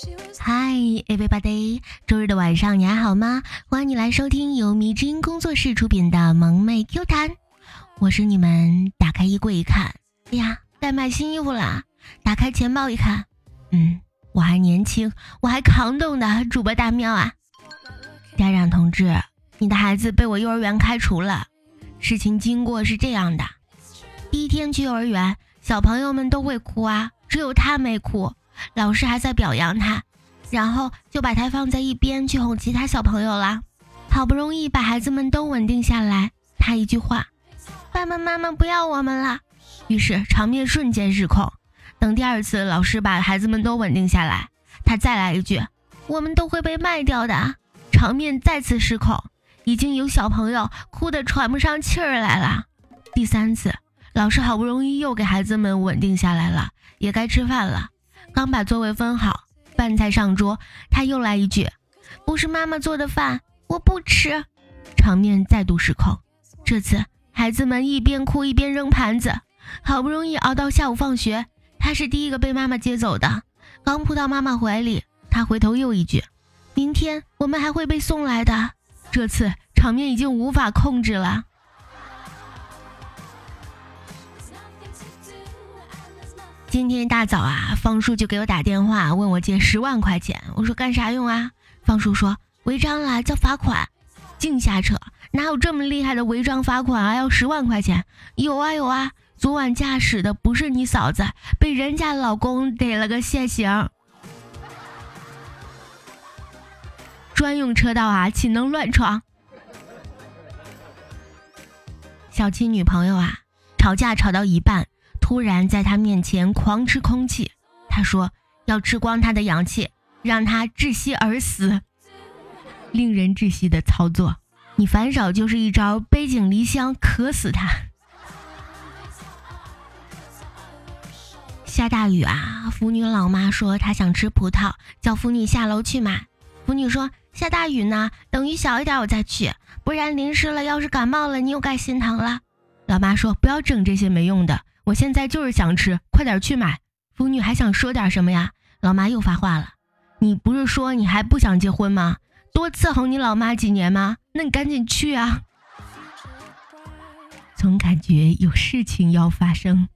Hi everybody，周日的晚上你还好吗？欢迎你来收听由迷之音工作室出品的萌妹 Q 弹，我是你们打开衣柜一看，哎呀，该买新衣服啦！打开钱包一看，嗯，我还年轻，我还扛动的主播大喵啊！家长同志，你的孩子被我幼儿园开除了。事情经过是这样的：第一天去幼儿园，小朋友们都会哭啊，只有他没哭。老师还在表扬他，然后就把他放在一边去哄其他小朋友了。好不容易把孩子们都稳定下来，他一句话：“爸爸妈妈不要我们了。”于是场面瞬间失控。等第二次老师把孩子们都稳定下来，他再来一句：“我们都会被卖掉的。”场面再次失控，已经有小朋友哭得喘不上气儿来了。第三次，老师好不容易又给孩子们稳定下来了，也该吃饭了。刚把座位分好，饭菜上桌，他又来一句：“不是妈妈做的饭，我不吃。”场面再度失控。这次孩子们一边哭一边扔盘子，好不容易熬到下午放学，他是第一个被妈妈接走的。刚扑到妈妈怀里，他回头又一句：“明天我们还会被送来的。”这次场面已经无法控制了。今天一大早啊，方叔就给我打电话，问我借十万块钱。我说干啥用啊？方叔说违章了，交罚款。净瞎扯，哪有这么厉害的违章罚款啊？要十万块钱？有啊有啊，昨晚驾驶的不是你嫂子，被人家老公逮了个现行。专用车道啊，岂能乱闯？小七女朋友啊，吵架吵到一半。突然在他面前狂吃空气，他说要吃光他的氧气，让他窒息而死。令人窒息的操作，你反手就是一招背井离乡，渴死他。下大雨啊，腐女老妈说她想吃葡萄，叫腐女下楼去买。腐女说下大雨呢，等雨小一点我再去，不然淋湿了，要是感冒了，你又该心疼了。老妈说不要整这些没用的。我现在就是想吃，快点去买。腐女还想说点什么呀？老妈又发话了：“你不是说你还不想结婚吗？多伺候你老妈几年吗？那你赶紧去啊！”总感觉有事情要发生。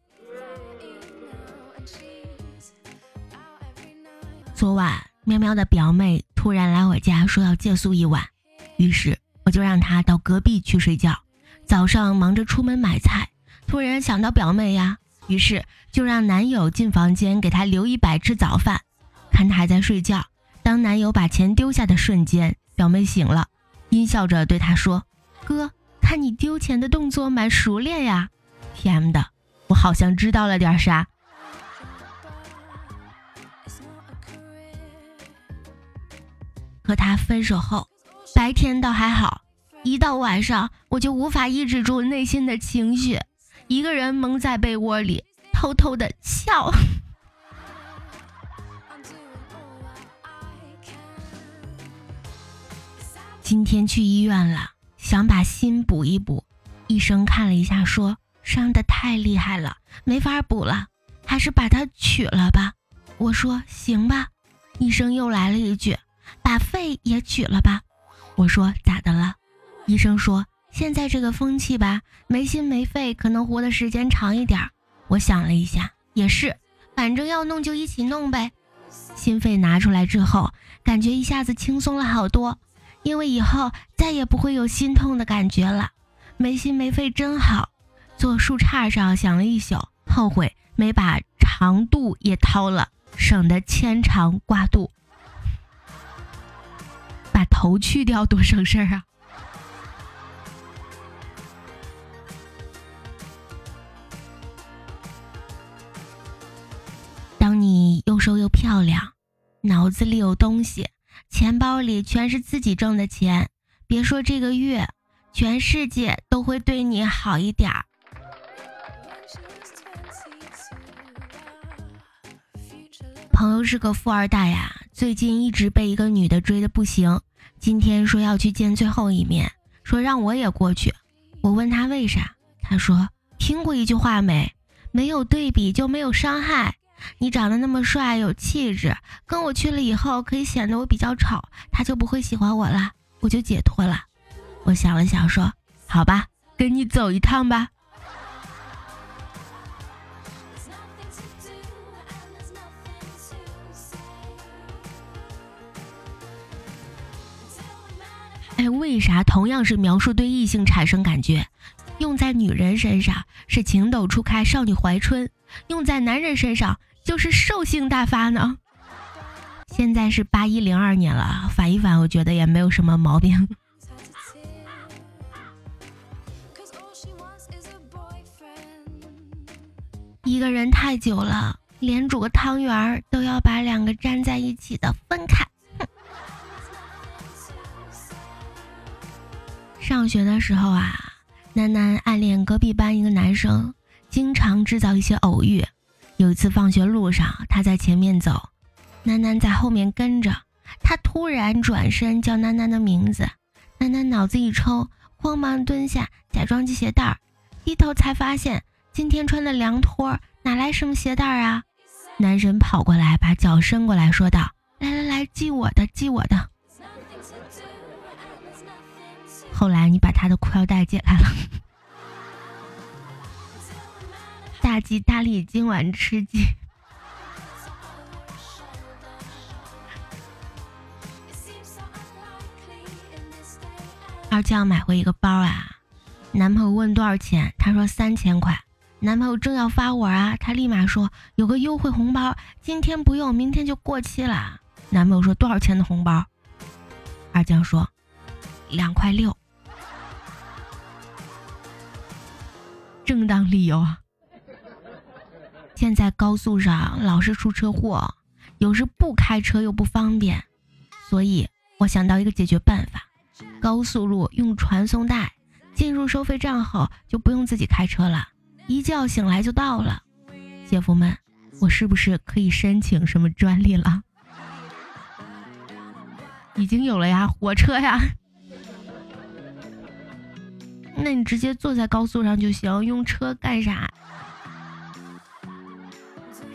昨晚喵喵的表妹突然来我家说要借宿一晚，于是我就让她到隔壁去睡觉。早上忙着出门买菜。突然想到表妹呀，于是就让男友进房间给她留一百吃早饭。看她还在睡觉，当男友把钱丢下的瞬间，表妹醒了，阴笑着对他说：“哥，看你丢钱的动作蛮熟练呀。”“TM 的，我好像知道了点啥。”和他分手后，白天倒还好，一到晚上我就无法抑制住内心的情绪。一个人蒙在被窝里，偷偷的笑。今天去医院了，想把心补一补。医生看了一下，说伤的太厉害了，没法补了，还是把它取了吧。我说行吧。医生又来了一句，把肺也取了吧。我说咋的了？医生说。现在这个风气吧，没心没肺，可能活的时间长一点儿。我想了一下，也是，反正要弄就一起弄呗。心肺拿出来之后，感觉一下子轻松了好多，因为以后再也不会有心痛的感觉了。没心没肺真好。坐树杈上想了一宿，后悔没把长度也掏了，省得牵肠挂肚。把头去掉多省事儿啊！漂亮，脑子里有东西，钱包里全是自己挣的钱。别说这个月，全世界都会对你好一点儿。朋友是个富二代呀，最近一直被一个女的追的不行。今天说要去见最后一面，说让我也过去。我问他为啥，他说听过一句话没？没有对比就没有伤害。你长得那么帅，有气质，跟我去了以后可以显得我比较丑，他就不会喜欢我了，我就解脱了。我想了想说：“好吧，跟你走一趟吧。”哎，为啥同样是描述对异性产生感觉，用在女人身上是情窦初开、少女怀春，用在男人身上就是兽性大发呢？现在是八一零二年了，反一反，我觉得也没有什么毛病。一个人太久了，连煮个汤圆儿都要把两个粘在一起的分开。上学的时候啊，楠楠暗恋隔壁班一个男生，经常制造一些偶遇。有一次放学路上，他在前面走，楠楠在后面跟着。他突然转身叫楠楠的名字，楠楠脑子一抽，慌忙蹲下，假装系鞋带儿，低头才发现今天穿的凉拖哪来什么鞋带儿啊？男神跑过来，把脚伸过来说道：“来来来，系我的，系我的。”后来你把他的裤腰带解开了。大吉大利，今晚吃鸡。二将买回一个包啊，男朋友问多少钱，他说三千块。男朋友正要发火啊，他立马说有个优惠红包，今天不用，明天就过期了。男朋友说多少钱的红包？二将说两块六。正当理由啊！现在高速上老是出车祸，有时不开车又不方便，所以我想到一个解决办法：高速路用传送带，进入收费站后就不用自己开车了，一觉醒来就到了。姐夫们，我是不是可以申请什么专利了？已经有了呀，火车呀！那你直接坐在高速上就行，用车干啥？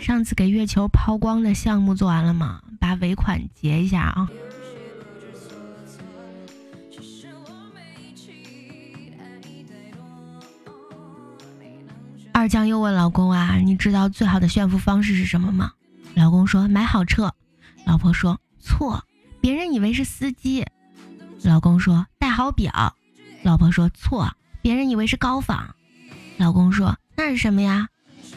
上次给月球抛光的项目做完了吗？把尾款结一下啊！二将又问老公啊：“你知道最好的炫富方式是什么吗？”老公说：“买好车。”老婆说：“错，别人以为是司机。”老公说：“戴好表。”老婆说错，别人以为是高仿。老公说那是什么呀？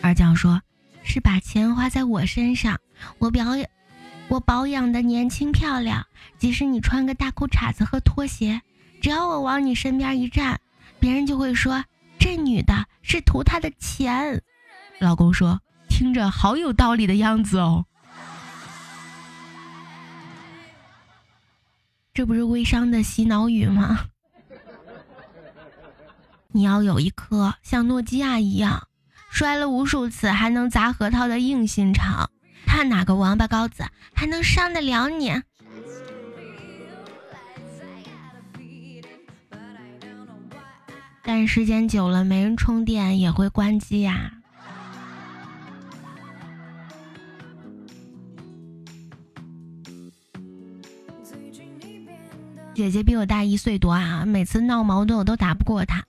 二将说，是把钱花在我身上，我表演，我保养的年轻漂亮。即使你穿个大裤衩子和拖鞋，只要我往你身边一站，别人就会说这女的是图他的钱。老公说，听着好有道理的样子哦。这不是微商的洗脑语吗？你要有一颗像诺基亚一样摔了无数次还能砸核桃的硬心肠，看哪个王八羔子还能伤得了你。但时间久了没人充电也会关机呀。姐姐比我大一岁多啊，每次闹矛盾我都打不过她。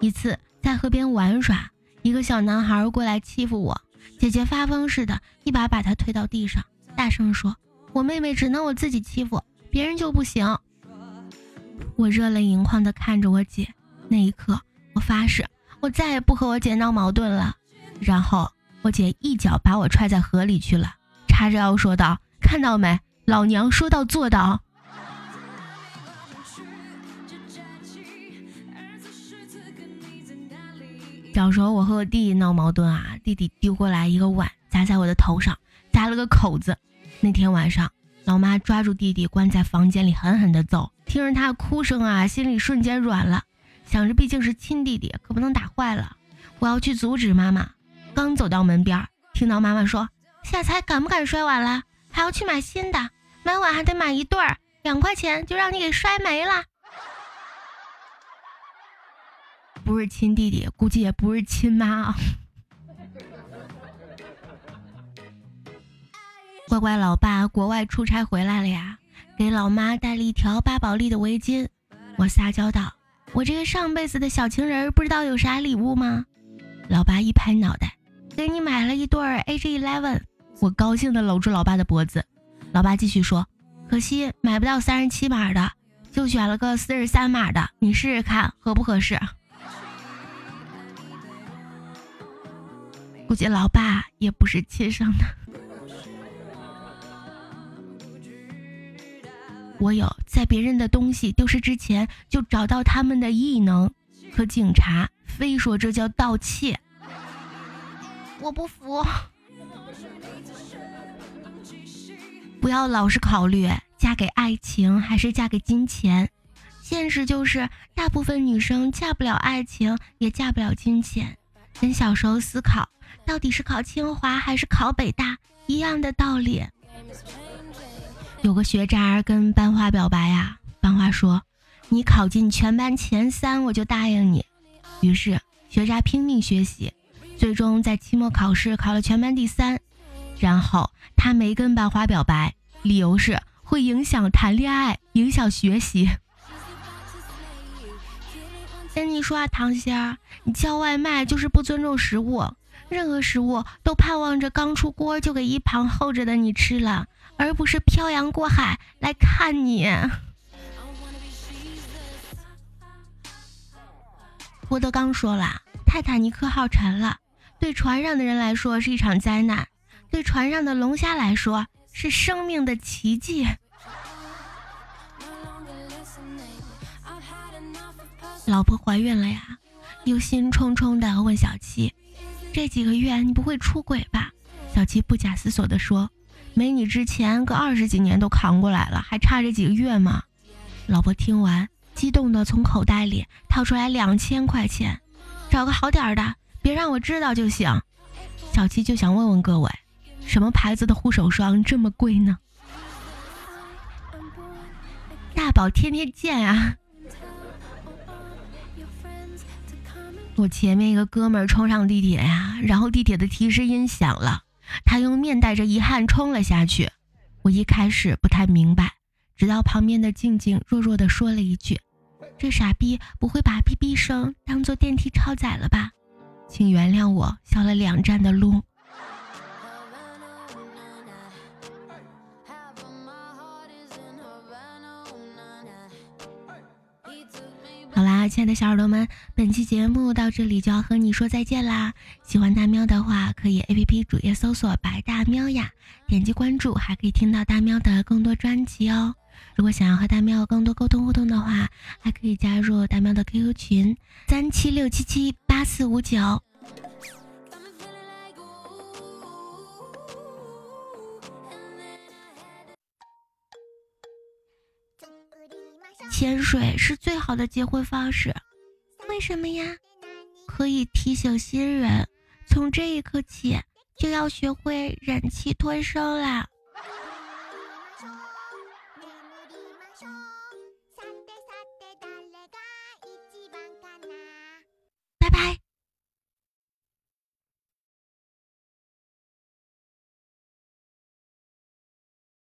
一次在河边玩耍，一个小男孩过来欺负我，姐姐发疯似的，一把把他推到地上，大声说：“我妹妹只能我自己欺负，别人就不行。”我热泪盈眶的看着我姐，那一刻我发誓，我再也不和我姐闹矛盾了。然后我姐一脚把我踹在河里去了，叉着腰说道：“看到没，老娘说到做到。”小时候我和我弟弟闹矛盾啊，弟弟丢过来一个碗砸在我的头上，砸了个口子。那天晚上，老妈抓住弟弟关在房间里狠狠地揍，听着他哭声啊，心里瞬间软了，想着毕竟是亲弟弟，可不能打坏了。我要去阻止妈妈。刚走到门边，听到妈妈说：“下次还敢不敢摔碗了？还要去买新的，买碗还得买一对儿，两块钱就让你给摔没了。”不是亲弟弟，估计也不是亲妈啊。乖乖老爸国外出差回来了呀，给老妈带了一条巴宝莉的围巾。我撒娇道：“我这个上辈子的小情人不知道有啥礼物吗？”老爸一拍脑袋：“给你买了一对 AJ Eleven。”我高兴的搂住老爸的脖子。老爸继续说：“可惜买不到三十七码的，就选了个四十三码的，你试试看合不合适。”估计老爸也不是亲生的。我有在别人的东西丢失之前就找到他们的异能，可警察非说这叫盗窃。我不服。不要老是考虑嫁给爱情还是嫁给金钱，现实就是大部分女生嫁不了爱情，也嫁不了金钱。跟小时候思考到底是考清华还是考北大一样的道理。有个学渣跟班花表白呀，班花说：“你考进全班前三，我就答应你。”于是学渣拼命学习，最终在期末考试考了全班第三。然后他没跟班花表白，理由是会影响谈恋爱，影响学习。跟你说啊，唐仙儿，你叫外卖就是不尊重食物，任何食物都盼望着刚出锅就给一旁候着的你吃了，而不是漂洋过海来看你。郭德纲说了，泰坦尼克号沉了，对船上的人来说是一场灾难，对船上的龙虾来说是生命的奇迹。老婆怀孕了呀，忧心忡忡的问小七：“这几个月你不会出轨吧？”小七不假思索地说：“没你之前个二十几年都扛过来了，还差这几个月吗？”老婆听完，激动的从口袋里掏出来两千块钱：“找个好点的，别让我知道就行。”小七就想问问各位，什么牌子的护手霜这么贵呢？大宝天天见啊！我前面一个哥们儿冲上地铁呀，然后地铁的提示音响了，他用面带着遗憾冲了下去。我一开始不太明白，直到旁边的静静弱弱的说了一句：“这傻逼不会把哔哔声当做电梯超载了吧？”请原谅我笑了两站的路。好啦，亲爱的小耳朵们，本期节目到这里就要和你说再见啦！喜欢大喵的话，可以 A P P 主页搜索“白大喵呀”，点击关注，还可以听到大喵的更多专辑哦。如果想要和大喵更多沟通互动的话，还可以加入大喵的 Q Q 群：三七六七七八四五九。潜水是最好的结婚方式，为什么呀？可以提醒新人，从这一刻起就要学会忍气吞声了。